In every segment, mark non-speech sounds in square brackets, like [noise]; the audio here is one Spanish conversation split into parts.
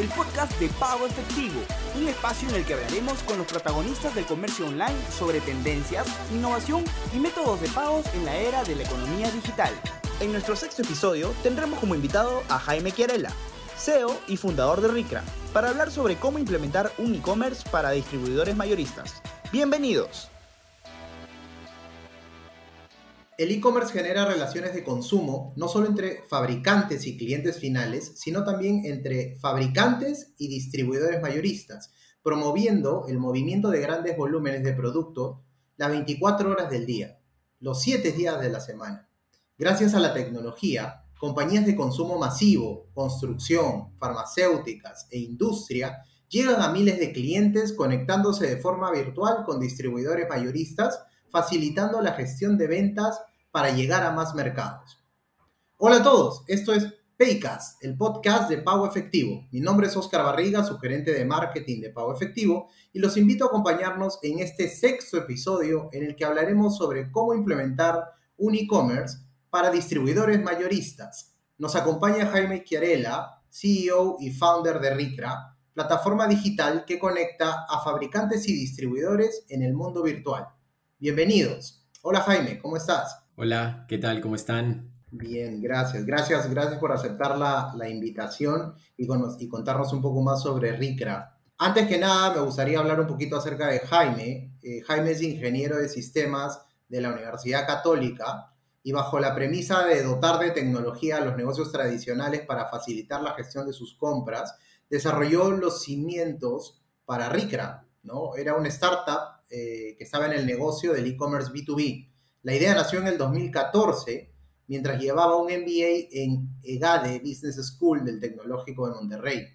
El podcast de pago efectivo, un espacio en el que hablaremos con los protagonistas del comercio online sobre tendencias, innovación y métodos de pagos en la era de la economía digital. En nuestro sexto episodio tendremos como invitado a Jaime Chiarella, CEO y fundador de Ricra, para hablar sobre cómo implementar un e-commerce para distribuidores mayoristas. Bienvenidos. El e-commerce genera relaciones de consumo no solo entre fabricantes y clientes finales, sino también entre fabricantes y distribuidores mayoristas, promoviendo el movimiento de grandes volúmenes de producto las 24 horas del día, los 7 días de la semana. Gracias a la tecnología, compañías de consumo masivo, construcción, farmacéuticas e industria llegan a miles de clientes conectándose de forma virtual con distribuidores mayoristas facilitando la gestión de ventas para llegar a más mercados. Hola a todos, esto es Paycast, el podcast de Pago Efectivo. Mi nombre es Oscar Barriga, su gerente de marketing de Pago Efectivo, y los invito a acompañarnos en este sexto episodio en el que hablaremos sobre cómo implementar un e-commerce para distribuidores mayoristas. Nos acompaña Jaime Chiarella, CEO y founder de Ricra, plataforma digital que conecta a fabricantes y distribuidores en el mundo virtual. Bienvenidos. Hola Jaime, ¿cómo estás? Hola, ¿qué tal? ¿Cómo están? Bien, gracias. Gracias, gracias por aceptar la, invitación y, contarnos un poco más sobre RICRA. Antes que nada, me gustaría hablar un poquito acerca de Jaime. Eh, Jaime es ingeniero de sistemas de la Universidad Católica y bajo la premisa de dotar de tecnología a los negocios tradicionales para facilitar la gestión de sus compras, desarrolló los cimientos para RICRA. ¿no? Era una startup eh, que estaba en el negocio del e-commerce B2B. La idea nació en el 2014 mientras llevaba un MBA en EGADE Business School del Tecnológico de Monterrey.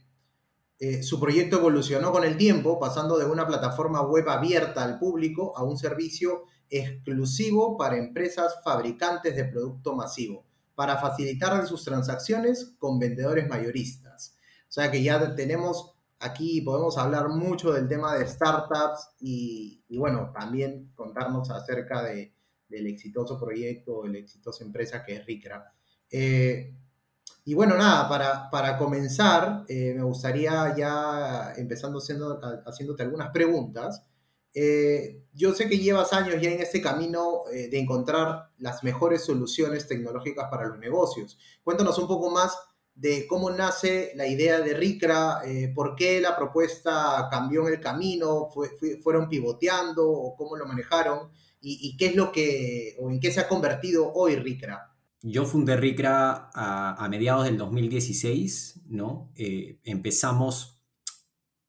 Eh, su proyecto evolucionó con el tiempo, pasando de una plataforma web abierta al público a un servicio exclusivo para empresas fabricantes de producto masivo, para facilitar sus transacciones con vendedores mayoristas. O sea que ya tenemos Aquí podemos hablar mucho del tema de startups y, bueno, también contarnos acerca de, del exitoso proyecto, la exitosa empresa que es Ricra. Eh, y bueno, nada, para, para comenzar, eh, me gustaría ya empezando haciéndote algunas preguntas. Eh, yo sé que llevas años ya en este camino de encontrar las mejores soluciones tecnológicas para los negocios. Cuéntanos un poco más de cómo nace la idea de RICRA, por qué la propuesta cambió en el camino, fueron pivoteando o cómo lo manejaron y, qué es lo que, o en qué se ha convertido hoy RICRA. Yo fundé RICRA a, mediados del 2016, ¿no? Eh, empezamos,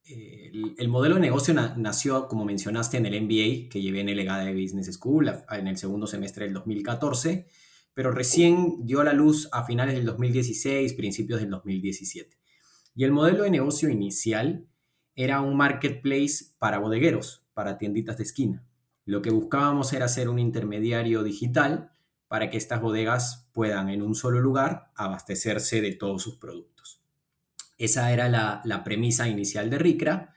eh, el, modelo de negocio nació, como mencionaste, en el MBA que llevé en el de Business School en el segundo semestre del 2014 pero recién dio la luz a finales del 2016, principios del 2017. Y el modelo de negocio inicial era un marketplace para bodegueros, para tienditas de esquina. Lo que buscábamos era ser un intermediario digital para que estas bodegas puedan en un solo lugar abastecerse de todos sus productos. Esa era la, premisa inicial de RICRA.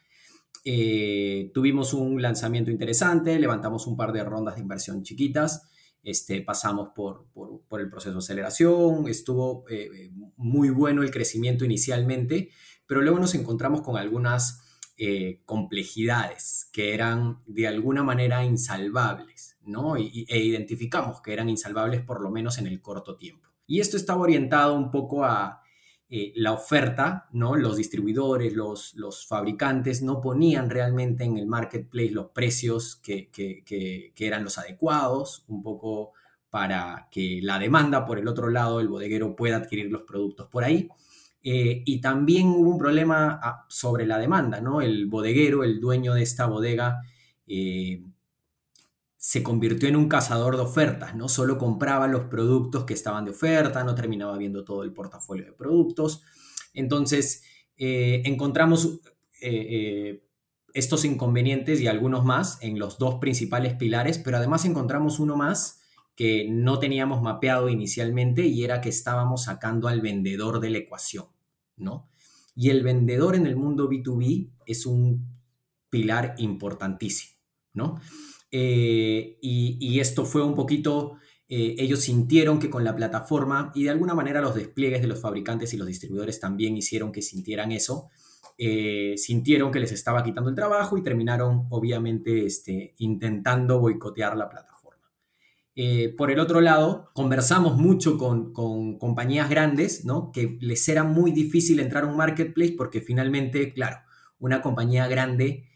Eh, tuvimos un lanzamiento interesante, levantamos un par de rondas de inversión chiquitas este, pasamos por, el proceso de aceleración, estuvo eh, muy bueno el crecimiento inicialmente, pero luego nos encontramos con algunas eh, complejidades que eran de alguna manera insalvables, ¿no? e identificamos que eran insalvables por lo menos en el corto tiempo. Y esto estaba orientado un poco a eh, la oferta, ¿no? Los distribuidores, los, los, fabricantes no ponían realmente en el marketplace los precios que, eran los adecuados, un poco para que la demanda, por el otro lado, el bodeguero pueda adquirir los productos por ahí. Eh, y también hubo un problema ah, sobre la demanda, ¿no? El bodeguero, el dueño de esta bodega, eh, se convirtió en un cazador de ofertas, ¿no? Solo compraba los productos que estaban de oferta, no terminaba viendo todo el portafolio de productos. Entonces, eh, encontramos estos inconvenientes y algunos más en los dos principales pilares, pero además encontramos uno más que no teníamos mapeado inicialmente y era que estábamos sacando al vendedor de la ecuación, ¿no? Y el vendedor en el mundo B2B es un pilar importantísimo, ¿no? Eh, y, esto fue un poquito eh, ellos sintieron que con la plataforma y de alguna manera los despliegues de los fabricantes y los distribuidores también hicieron que sintieran eso, eh, sintieron que les estaba quitando el trabajo y terminaron obviamente este, intentando boicotear la plataforma. Eh, por el otro lado, conversamos mucho con, compañías grandes, ¿no? Que les era muy difícil entrar a un marketplace porque finalmente, claro, una compañía grande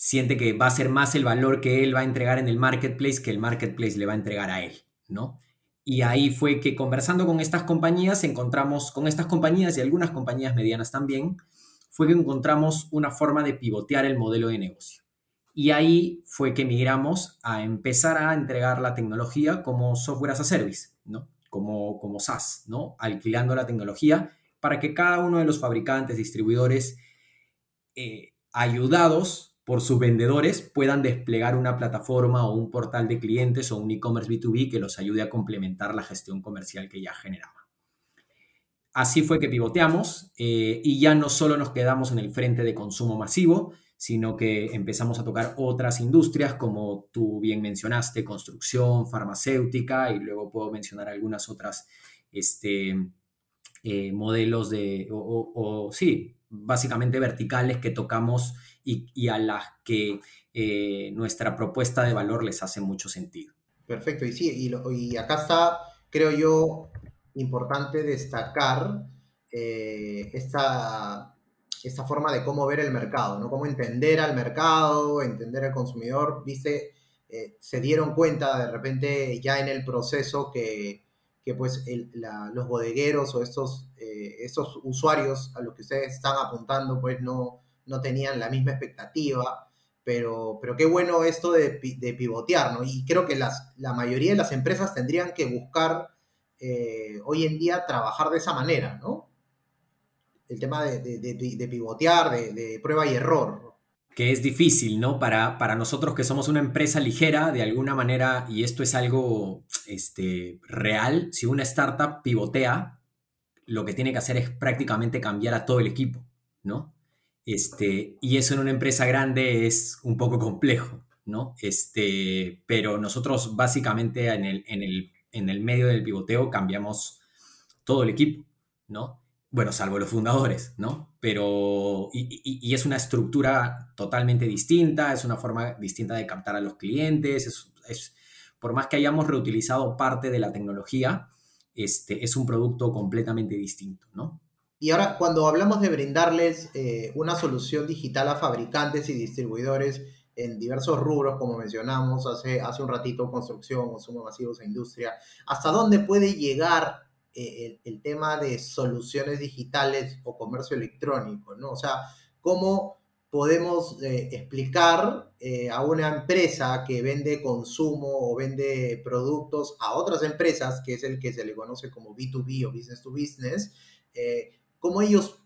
siente que va a ser más el valor que él va a entregar en el marketplace que el marketplace le va a entregar a él, ¿no? Y ahí fue que conversando con estas compañías, encontramos, con estas compañías y algunas compañías medianas también, fue que encontramos una forma de pivotear el modelo de negocio. Y ahí fue que migramos a empezar a entregar la tecnología como software as a service, ¿no? Como, como SaaS, ¿no? Alquilando la tecnología para que cada uno de los fabricantes, distribuidores, eh, ayudados por sus vendedores puedan desplegar una plataforma o un portal de clientes o un e-commerce B2B que los ayude a complementar la gestión comercial que ya generaba. Así fue que pivoteamos eh, y ya no solo nos quedamos en el frente de consumo masivo, sino que empezamos a tocar otras industrias como tú bien mencionaste, construcción, farmacéutica y luego puedo mencionar algunas otras este, eh, modelos de, o sí, básicamente verticales que tocamos y, a las que eh, nuestra propuesta de valor les hace mucho sentido. Perfecto, y sí, y, acá está, creo yo, importante destacar eh, esta, esta forma de cómo ver el mercado, ¿no? Cómo entender al mercado, entender al consumidor, viste, eh, se dieron cuenta de repente ya en el proceso que, que pues los bodegueros o estos, estos usuarios a los que ustedes están apuntando, pues no, no tenían la misma expectativa, pero, pero qué bueno esto de, pivotear, ¿no? Y creo que las, la mayoría de las empresas tendrían que buscar eh, hoy en día trabajar de esa manera, ¿no? El tema de, pivotear, de, prueba y error. Que es difícil, ¿no? Para, para nosotros que somos una empresa ligera, de alguna manera, y esto es algo este, real, si una startup pivotea, lo que tiene que hacer es prácticamente cambiar a todo el equipo, ¿no? Este, y eso en una empresa grande es un poco complejo, ¿no? Este, pero nosotros básicamente en el, en, el, en el medio del pivoteo cambiamos todo el equipo, ¿no? Bueno, salvo los fundadores, ¿no? Pero, y, y, es una estructura totalmente distinta, es una forma distinta de captar a los clientes, es, es, por más que hayamos reutilizado parte de la tecnología, este, es un producto completamente distinto, ¿no? Y ahora, cuando hablamos de brindarles eh, una solución digital a fabricantes y distribuidores en diversos rubros, como mencionamos hace, hace un ratito, construcción, consumo masivos e industria, ¿hasta dónde puede llegar eh, el, tema de soluciones digitales o comercio electrónico? ¿no? O sea, ¿cómo podemos eh, explicar a una empresa que vende consumo o vende productos a otras empresas, que es el que se le conoce como B2B o business to business, cómo ellos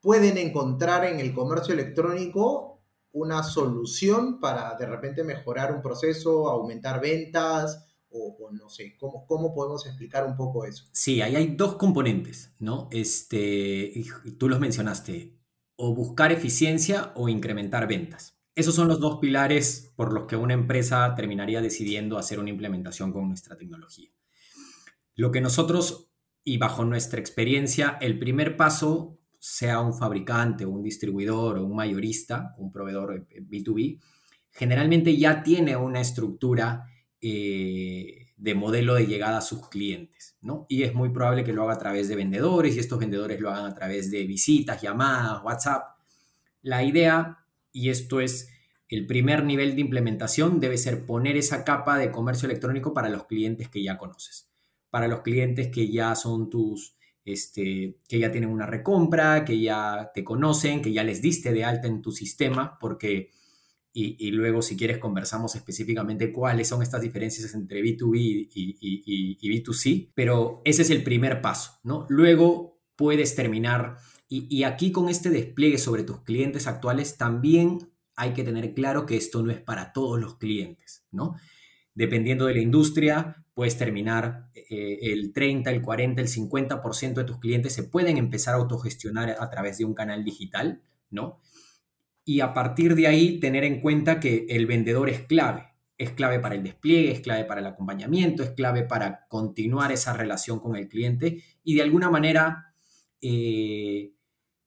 pueden encontrar en el comercio electrónico una solución para de repente mejorar un proceso, aumentar ventas o, no sé, ¿cómo, ¿cómo, podemos explicar un poco eso? Sí, ahí hay dos componentes, ¿no? Este, tú los mencionaste, o buscar eficiencia o incrementar ventas. Esos son los dos pilares por los que una empresa terminaría decidiendo hacer una implementación con nuestra tecnología. Lo que nosotros y bajo nuestra experiencia, el primer paso, sea un fabricante, un distribuidor o un mayorista, un proveedor B2B, generalmente ya tiene una estructura eh, de modelo de llegada a sus clientes, ¿no? Y es muy probable que lo haga a través de vendedores y estos vendedores lo hagan a través de visitas, llamadas, WhatsApp. La idea, y esto es el primer nivel de implementación, debe ser poner esa capa de comercio electrónico para los clientes que ya conoces para los clientes que ya son tus, este, que ya tienen una recompra, que ya te conocen, que ya les diste de alta en tu sistema, porque, y, luego si quieres conversamos específicamente cuáles son estas diferencias entre B2B y, y, B2C, pero ese es el primer paso, ¿no? Luego puedes terminar, y aquí con este despliegue sobre tus clientes actuales también hay que tener claro que esto no es para todos los clientes, ¿no? Dependiendo de la industria, puedes terminar eh, el 30, el 40, el 50% de tus clientes se pueden empezar a autogestionar a través de un canal digital, ¿no? Y a partir de ahí tener en cuenta que el vendedor es clave. es clave para el despliegue, es clave para el acompañamiento, es clave para continuar esa relación con el cliente y de alguna manera eh,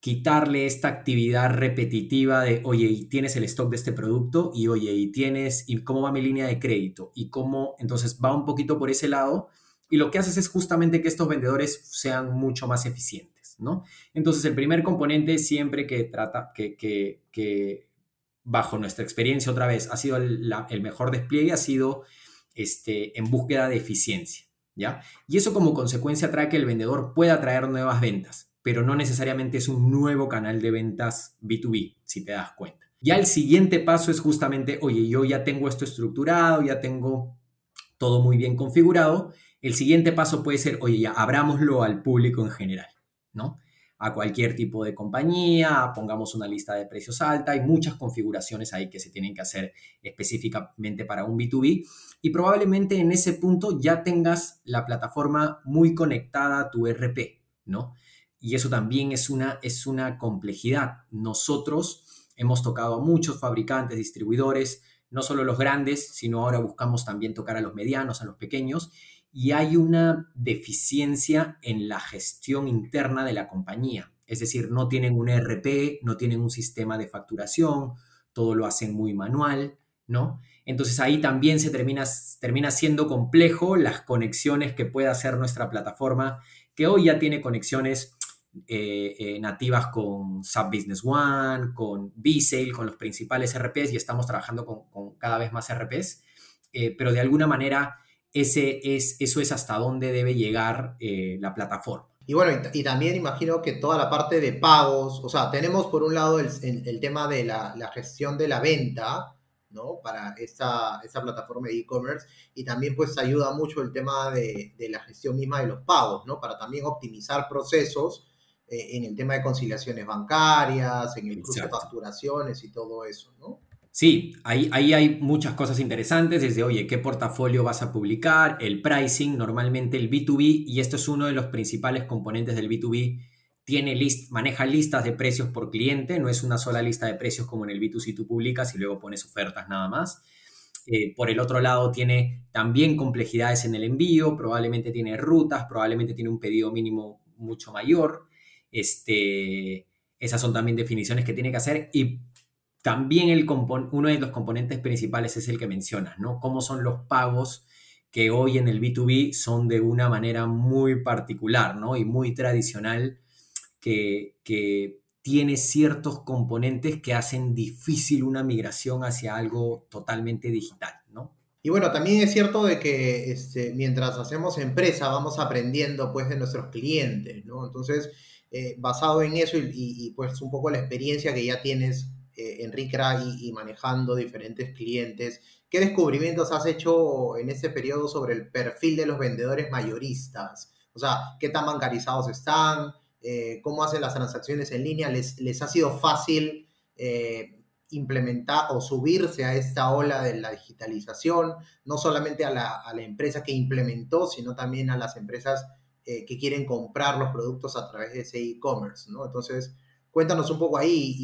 quitarle esta actividad repetitiva de, oye, y tienes el stock de este producto y oye, y tienes, y cómo va mi línea de crédito y cómo, entonces va un poquito por ese lado y lo que haces es justamente que estos vendedores sean mucho más eficientes, ¿no? Entonces el primer componente siempre que trata, que, bajo nuestra experiencia otra vez, ha sido el, mejor despliegue, ha sido este, en búsqueda de eficiencia, ¿ya? Y eso como consecuencia trae que el vendedor pueda traer nuevas ventas, pero no necesariamente es un nuevo canal de ventas B2B, si te das cuenta. Ya el siguiente paso es justamente, oye, yo ya tengo esto estructurado, ya tengo todo muy bien configurado. El siguiente paso puede ser, oye, ya abrámoslo al público en general, ¿no? a cualquier tipo de compañía, pongamos una lista de precios alta, hay muchas configuraciones ahí que se tienen que hacer específicamente para un B2B y probablemente en ese punto ya tengas la plataforma muy conectada a tu RP, ¿no? Y eso también es una, es una complejidad. Nosotros hemos tocado a muchos fabricantes, distribuidores, no solo los grandes, sino ahora buscamos también tocar a los medianos, a los pequeños, y hay una deficiencia en la gestión interna de la compañía. Es decir, no tienen un ERP, no tienen un sistema de facturación, todo lo hacen muy manual, ¿no? Entonces ahí también se termina, termina siendo complejo las conexiones que puede hacer nuestra plataforma, que hoy ya tiene conexiones eh, eh, nativas con SAP Business One, con B-Sale, con los principales RPs y estamos trabajando con, cada vez más RPs, eh, pero de alguna manera ese es, eso es hasta dónde debe llegar eh, la plataforma. Y bueno, y, también imagino que toda la parte de pagos, o sea, tenemos por un lado el, el, tema de la, la, gestión de la venta, ¿no? Para esta, esta plataforma de e-commerce y también pues ayuda mucho el tema de, de, la gestión misma de los pagos, ¿no? Para también optimizar procesos eh, en el tema de conciliaciones bancarias, en el cruce de facturaciones y todo eso, ¿no? Sí, ahí, ahí hay muchas cosas interesantes, desde, oye, ¿qué portafolio vas a publicar? El pricing, normalmente el B2B, y esto es uno de los principales componentes del B2B, tiene list, maneja listas de precios por cliente, no es una sola lista de precios como en el B2C tú publicas y luego pones ofertas nada más. Eh, por el otro lado, tiene también complejidades en el envío, probablemente tiene rutas, probablemente tiene un pedido mínimo mucho mayor. Este, esas son también definiciones que tiene que hacer y también el uno de los componentes principales es el que mencionas, ¿no? Cómo son los pagos que hoy en el B2B son de una manera muy particular, ¿no? Y muy tradicional, que, que tiene ciertos componentes que hacen difícil una migración hacia algo totalmente digital, ¿no? Y bueno, también es cierto de que este, mientras hacemos empresa vamos aprendiendo pues de nuestros clientes, ¿no? Entonces, eh, basado en eso y, y, pues un poco la experiencia que ya tienes eh, Enrique y, manejando diferentes clientes. ¿Qué descubrimientos has hecho en este periodo sobre el perfil de los vendedores mayoristas? O sea, ¿qué tan bancarizados están? Eh, ¿Cómo hacen las transacciones en línea? ¿Les, les ha sido fácil eh, implementar o subirse a esta ola de la digitalización? No solamente a la, a la empresa que implementó, sino también a las empresas que quieren comprar los productos a través de ese e-commerce, ¿no? Entonces, Cuéntanos un poco ahí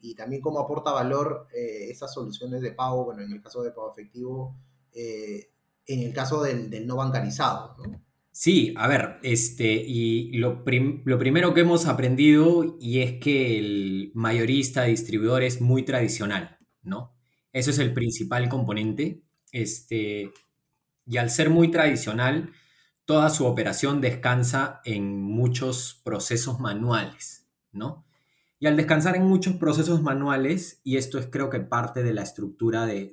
y, también cómo aporta valor eh, esas soluciones de pago, bueno, en el caso de pago efectivo, eh, en el caso del, no bancarizado, ¿no? Sí, a ver, este, y lo, lo, primero que hemos aprendido y es que el mayorista distribuidor es muy tradicional, ¿no? Eso es el principal componente. Este, y al ser muy tradicional, toda su operación descansa en muchos procesos manuales. ¿No? Y al descansar en muchos procesos manuales, y esto es creo que parte de la estructura de,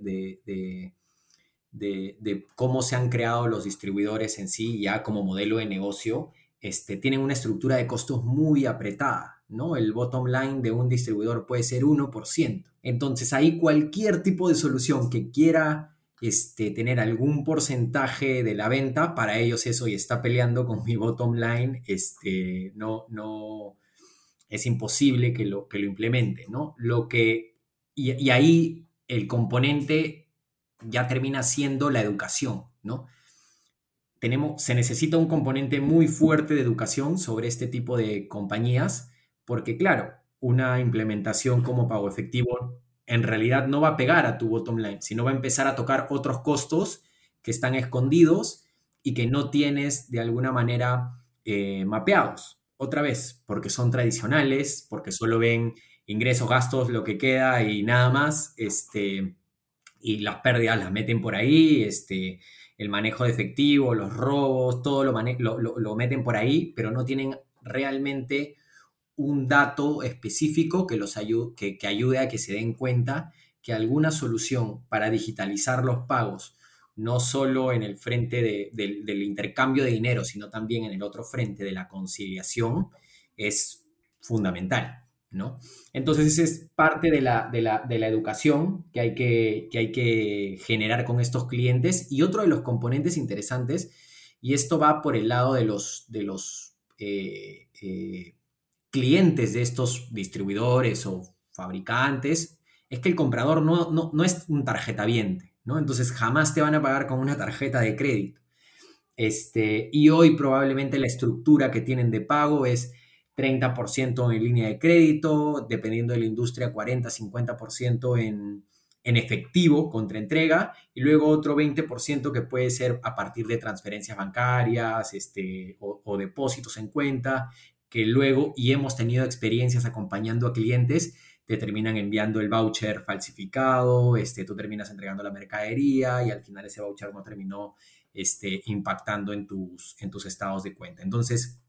de, cómo se han creado los distribuidores en sí, ya como modelo de negocio, este, tienen una estructura de costos muy apretada, ¿no? El bottom line de un distribuidor puede ser 1%. Entonces ahí cualquier tipo de solución que quiera este, tener algún porcentaje de la venta, para ellos eso y está peleando con mi bottom line, este, no, no, es imposible que lo, que lo implemente, ¿no? Lo que, y, ahí el componente ya termina siendo la educación, ¿no? Tenemos, se necesita un componente muy fuerte de educación sobre este tipo de compañías, porque claro, una implementación como pago efectivo en realidad no va a pegar a tu bottom line, sino va a empezar a tocar otros costos que están escondidos y que no tienes de alguna manera eh, mapeados. Otra vez, porque son tradicionales, porque solo ven ingresos, gastos, lo que queda y nada más, este, y las pérdidas las meten por ahí, este, el manejo de efectivo, los robos, todo lo, lo, meten por ahí, pero no tienen realmente un dato específico que, los ayude, que, ayude a que se den cuenta que alguna solución para digitalizar los pagos, no solo en el frente del intercambio de dinero, sino también en el otro frente de la conciliación, es fundamental. ¿no? Entonces, esa es parte de la, de la, educación que hay que, que hay que generar con estos clientes. Y otro de los componentes interesantes, y esto va por el lado de los, de los eh, eh, clientes de estos distribuidores o fabricantes, es que el comprador no, no, no es un tarjetaviente, ¿no? Entonces jamás te van a pagar con una tarjeta de crédito. Este, y hoy probablemente la estructura que tienen de pago es 30% en línea de crédito, dependiendo de la industria, 40-50% en, en efectivo contra entrega y luego otro 20% que puede ser a partir de transferencias bancarias este, o, depósitos en cuenta, que luego, y hemos tenido experiencias acompañando a clientes, te terminan enviando el voucher falsificado, este, tú terminas entregando la mercadería y al final ese voucher no terminó este, impactando en tus, en tus estados de cuenta. Entonces,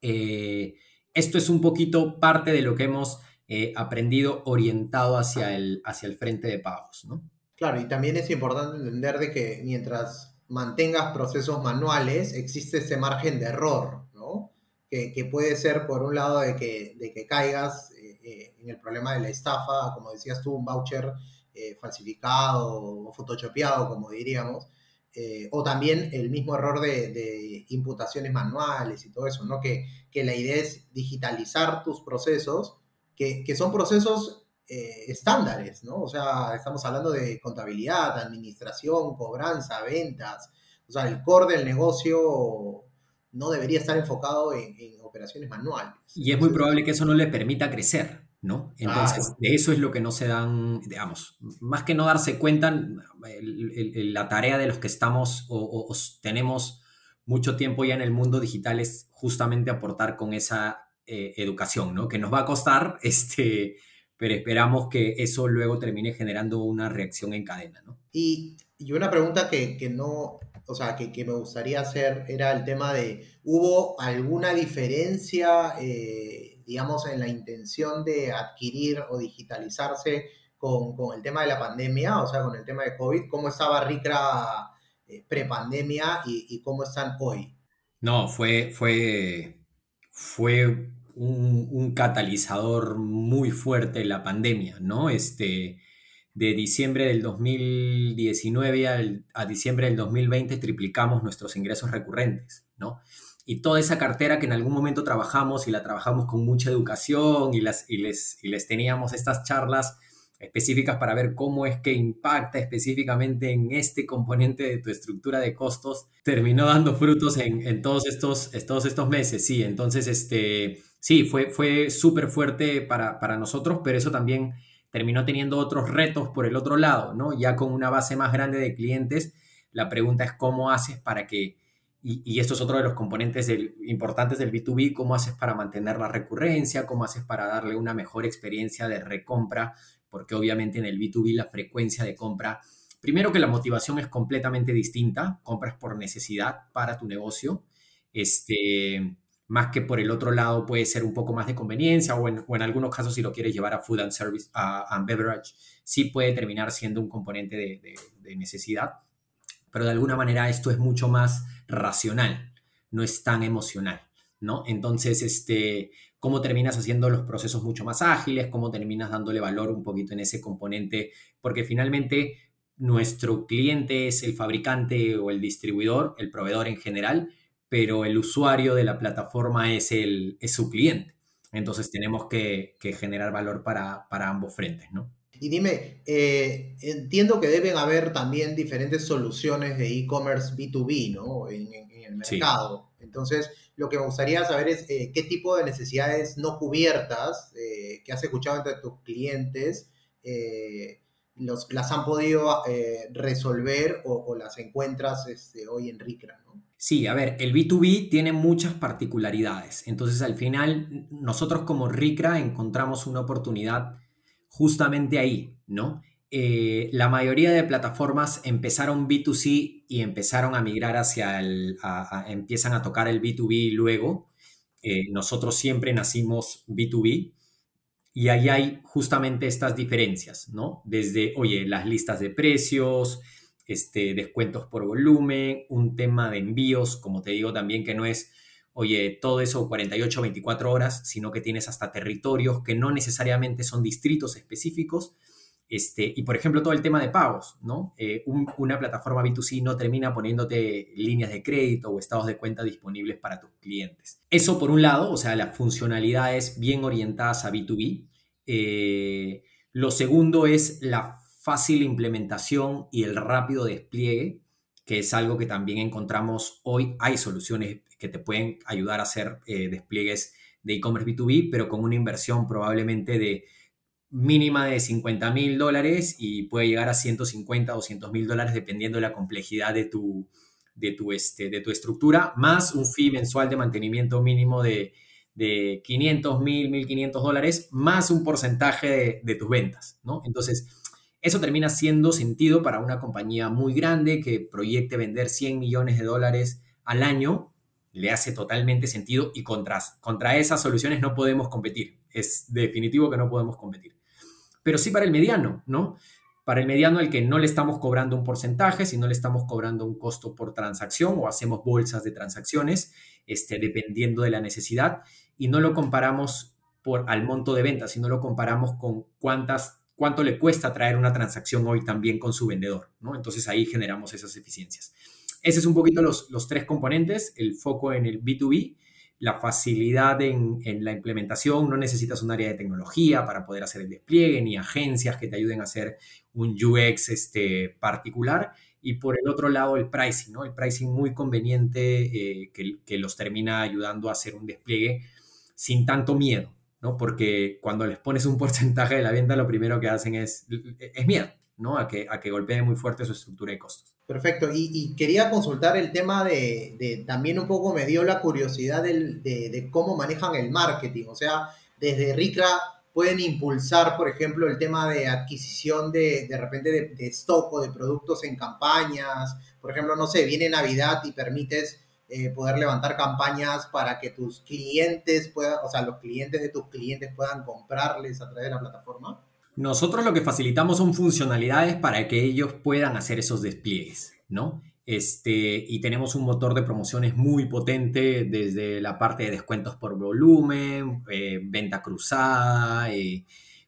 eh, esto es un poquito parte de lo que hemos eh, aprendido orientado hacia el, hacia el frente de pagos, ¿no? Claro, y también es importante entender de que mientras mantengas procesos manuales, existe ese margen de error, ¿no? Que, puede ser, por un lado, de que, de que caigas eh, eh, en el problema de la estafa, como decías tú, un voucher falsificado o photoshopeado, como diríamos, eh, o también el mismo error de, imputaciones manuales y todo eso, ¿no? Que, que, la idea es digitalizar tus procesos, que, que son procesos eh, estándares, ¿no? O sea, estamos hablando de contabilidad, administración, cobranza, ventas, o sea, el core del negocio no debería estar enfocado en, en operaciones manuales. Y es muy probable que eso no le permita crecer. ¿No? Entonces, de eso es lo que no se dan, digamos, más que no darse cuenta, la tarea de los que estamos o, tenemos mucho tiempo ya en el mundo digital es justamente aportar con esa eh, educación, ¿no? Que nos va a costar, [laughs] este, pero esperamos que eso luego termine generando una reacción en cadena, ¿no? Y, y una pregunta que, que no, o sea, que, que, me gustaría hacer era el tema de, ¿hubo alguna diferencia? Eh, digamos, en la intención de adquirir o digitalizarse con, el tema de la pandemia, o sea, con el tema de COVID, ¿cómo estaba RICRA eh, prepandemia y, cómo están hoy? No, fue, fue, fue un, catalizador muy fuerte la pandemia, ¿no? Este, de diciembre del 2019 a diciembre del 2020 triplicamos nuestros ingresos recurrentes, ¿no? Y toda esa cartera que en algún momento trabajamos y la trabajamos con mucha educación y, las, y, les, y les teníamos estas charlas específicas para ver cómo es que impacta específicamente en este componente de tu estructura de costos, terminó dando frutos en, todos, estos, todos estos meses, sí, entonces, este, sí, fue, fue súper fuerte para, para nosotros, pero eso también terminó teniendo otros retos por el otro lado, ¿no? Ya con una base más grande de clientes, la pregunta es cómo haces para que y, esto es otro de los componentes importantes del B2B, cómo haces para mantener la recurrencia, cómo haces para darle una mejor experiencia de recompra, porque obviamente en el B2B la frecuencia de compra, primero que la motivación es completamente distinta, compras por necesidad para tu negocio, este, más que por el otro lado puede ser un poco más de conveniencia o en, algunos casos si lo quieres llevar a food and service, a, beverage, sí puede terminar siendo un componente de necesidad pero de alguna manera esto es mucho más racional, no es tan emocional, ¿no? Entonces, este, cómo terminas haciendo los procesos mucho más ágiles, cómo terminas dándole valor un poquito en ese componente, porque finalmente nuestro cliente es el fabricante o el distribuidor, el proveedor en general, pero el usuario de la plataforma es, el, es su cliente. Entonces tenemos que, que generar valor para, para ambos frentes, ¿no? Y dime, eh, entiendo que deben haber también diferentes soluciones de e-commerce B2B, ¿no? En, el mercado. Entonces, lo que me gustaría saber es eh, qué tipo de necesidades no cubiertas eh, que has escuchado entre tus clientes los, las han podido resolver o, las encuentras este, hoy en RICRA, ¿no? Sí, a ver, el B2B tiene muchas particularidades. Entonces, al final, nosotros como RICRA encontramos una oportunidad justamente ahí, ¿no? Eh, la mayoría de plataformas empezaron B2C y empezaron a migrar hacia el, empiezan a tocar el B2B luego. Eh, nosotros siempre nacimos B2B y ahí hay justamente estas diferencias, ¿no? Desde, oye, las listas de precios, este, descuentos por volumen, un tema de envíos, como te digo también que no es, oye, todo eso 48 24 horas, sino que tienes hasta territorios que no necesariamente son distritos específicos. Este, y por ejemplo, todo el tema de pagos, ¿no? Eh, una plataforma B2C no termina poniéndote líneas de crédito o estados de cuenta disponibles para tus clientes. Eso por un lado, o sea, las funcionalidades bien orientadas a B2B. Eh, lo segundo es la fácil implementación y el rápido despliegue, que es algo que también encontramos hoy. Hay soluciones que te pueden ayudar a hacer eh, despliegues de e-commerce B2B, pero con una inversión probablemente de mínima de 50 mil dólares y puede llegar a 150 o 200 mil dólares dependiendo de la complejidad de tu, de tu, este, de tu estructura, más un fee mensual de mantenimiento mínimo de, de 500 mil, 1500 dólares, más un porcentaje de, de tus ventas, ¿no? Entonces, eso termina siendo sentido para una compañía muy grande que proyecte vender 100 millones de dólares al año, le hace totalmente sentido y contra, contra esas soluciones no podemos competir. Es definitivo que no podemos competir. Pero sí para el mediano, ¿no? Para el mediano el que no le estamos cobrando un porcentaje, sino le estamos cobrando un costo por transacción o hacemos bolsas de transacciones, este, dependiendo de la necesidad, y no lo comparamos por, al monto de venta, sino lo comparamos con cuántas cuánto le cuesta traer una transacción hoy también con su vendedor, ¿no? Entonces ahí generamos esas eficiencias. Ese es un poquito los, los tres componentes, el foco en el B2B, la facilidad en, en, la implementación, no necesitas un área de tecnología para poder hacer el despliegue, ni agencias que te ayuden a hacer un UX este, particular. Y por el otro lado, el pricing, ¿no? El pricing muy conveniente eh, que, que los termina ayudando a hacer un despliegue sin tanto miedo, ¿no? Porque cuando les pones un [laughs] porcentaje de la venta, lo primero que hacen es, es miedo, ¿no? A que, a que golpee muy fuerte su estructura de costos. Perfecto. Y, quería consultar el tema de, también un poco me dio la curiosidad de, cómo manejan el marketing. O sea, desde RICRA pueden impulsar, por ejemplo, el tema de adquisición de, de repente de, de stock o de productos en campañas. Por ejemplo, no sé, viene Navidad y permites eh, poder levantar campañas para que tus clientes puedan, o sea, los clientes de tus clientes puedan comprarles a través de la plataforma? Nosotros lo que facilitamos son funcionalidades para que ellos puedan hacer esos despliegues, ¿no? Este, y tenemos un motor de promociones muy potente desde la parte de descuentos por volumen, eh, venta cruzada, eh,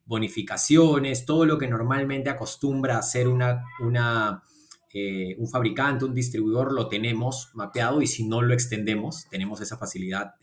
bonificaciones, todo lo que normalmente acostumbra hacer una, eh, un fabricante, un distribuidor, lo tenemos mapeado y si no lo extendemos, tenemos esa facilidad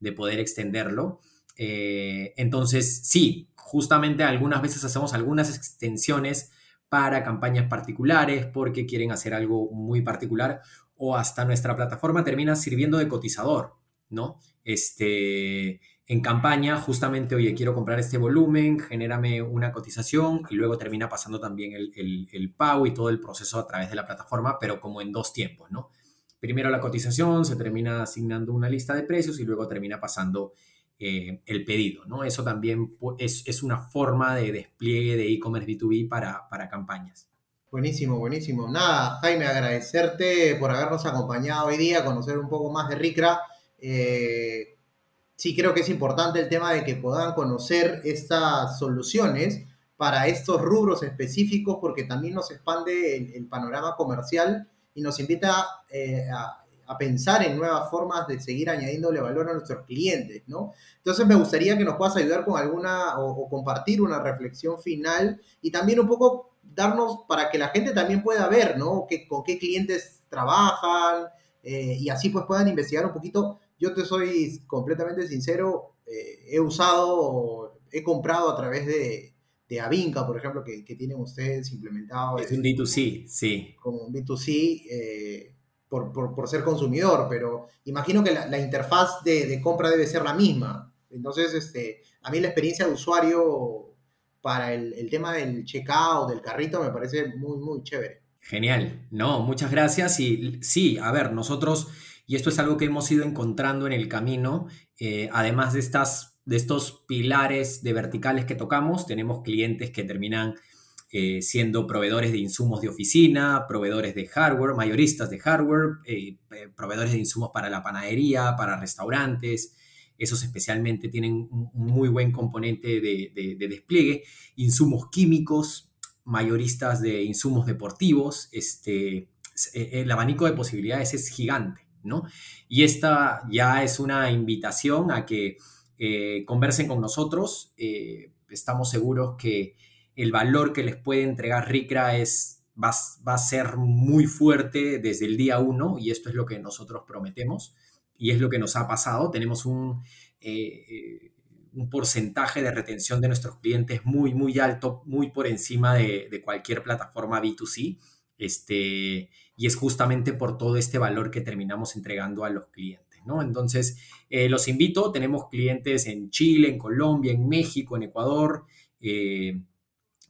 de poder extenderlo. Eh, entonces, sí, justamente algunas veces hacemos algunas extensiones para campañas particulares porque quieren hacer algo muy particular o hasta nuestra plataforma termina sirviendo de cotizador, ¿no? Este, en campaña, justamente, oye, quiero comprar este volumen, genérame una cotización y luego termina pasando también el, pago y todo el proceso a través de la plataforma, pero como en dos tiempos, ¿no? Primero la cotización, se termina asignando una lista de precios y luego termina pasando eh, el pedido, ¿no? Eso también es, una forma de despliegue de e-commerce B2B para, para campañas. Buenísimo, buenísimo. Nada, Jaime, agradecerte por habernos acompañado hoy día, conocer un poco más de RICRA. Eh, sí creo que es importante el tema de que puedan conocer estas soluciones para estos rubros específicos porque también nos expande el, panorama comercial y nos invita eh, a, pensar en nuevas formas de seguir añadiéndole valor a nuestros clientes, ¿no? Entonces me gustaría que nos puedas ayudar con alguna o, compartir una reflexión final y también un poco darnos para que la gente también pueda ver, ¿no? Que, con qué clientes trabajan eh, y así pues puedan investigar un poquito yo te soy completamente sincero, eh, he usado, he comprado a través de, de Avinca, por ejemplo, que, que, tienen ustedes implementado. Es un B2C, sí. Como un B2C eh, por, por, ser consumidor, pero imagino que la, la interfaz de, de, compra debe ser la misma. Entonces, este, a mí la experiencia de usuario para el, el tema del checkout, del carrito, me parece muy, muy chévere. Genial, no, muchas gracias. Y sí, a ver, nosotros, y esto es algo que hemos ido encontrando en el camino, eh, además de, estas, de estos pilares de verticales que tocamos, tenemos clientes que terminan eh, siendo proveedores de insumos de oficina, proveedores de hardware, mayoristas de hardware, eh, proveedores de insumos para la panadería, para restaurantes. Esos especialmente tienen un muy buen componente de despliegue. Insumos químicos, mayoristas de insumos deportivos, este, el abanico de posibilidades es gigante, ¿no? Y esta ya es una invitación a que eh, conversen con nosotros. Eh, estamos seguros que el valor que les puede entregar RICRA es, va, a ser muy fuerte desde el día uno y esto es lo que nosotros prometemos y es lo que nos ha pasado. Tenemos un... Eh, un porcentaje de retención de nuestros clientes muy, muy alto, muy por encima de, cualquier plataforma B2C. Este, y es justamente por todo este valor que terminamos entregando a los clientes, ¿no? Entonces, eh, los invito, tenemos clientes en Chile, en Colombia, en México, en Ecuador, eh,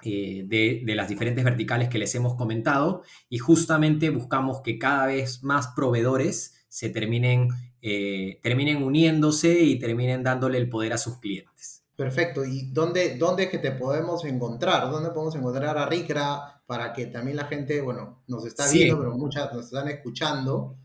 eh, de, de, las diferentes verticales que les hemos comentado, y justamente buscamos que cada vez más proveedores se terminen eh, terminen uniéndose y terminen dándole el poder a sus clientes. Perfecto. ¿Y dónde, dónde es que te podemos encontrar? ¿Dónde podemos encontrar a Ricra para que también la gente, bueno, nos está viendo, pero muchas nos están escuchando?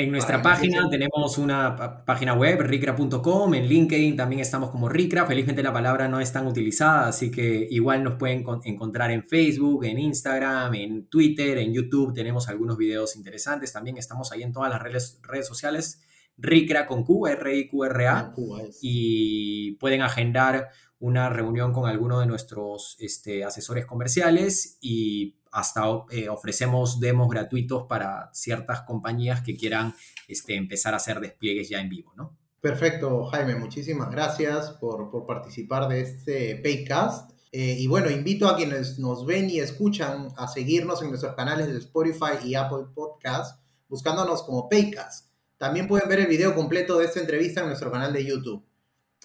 En nuestra página tenemos una página web, ricra.com, en LinkedIn también estamos como Ricra, felizmente la palabra no es tan utilizada, así que igual nos pueden encontrar en Facebook, en Instagram, en Twitter, en YouTube, tenemos algunos videos interesantes, también estamos ahí en todas las redes, redes sociales, Ricra con Q, R-I-Q-R-A, y pueden agendar una reunión con alguno de nuestros este, asesores comerciales y hasta eh, ofrecemos demos gratuitos para ciertas compañías que quieran este, empezar a hacer despliegues ya en vivo, ¿no? Perfecto, Jaime, muchísimas gracias por, por participar de este Paycast. Eh, y bueno, invito a quienes nos ven y escuchan a seguirnos en nuestros canales de Spotify y Apple Podcast, buscándonos como Paycast. También pueden ver el video completo de esta entrevista en nuestro canal de YouTube.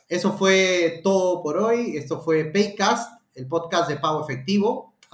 Eso fue todo por hoy. Esto fue Paycast, el podcast de pago efectivo.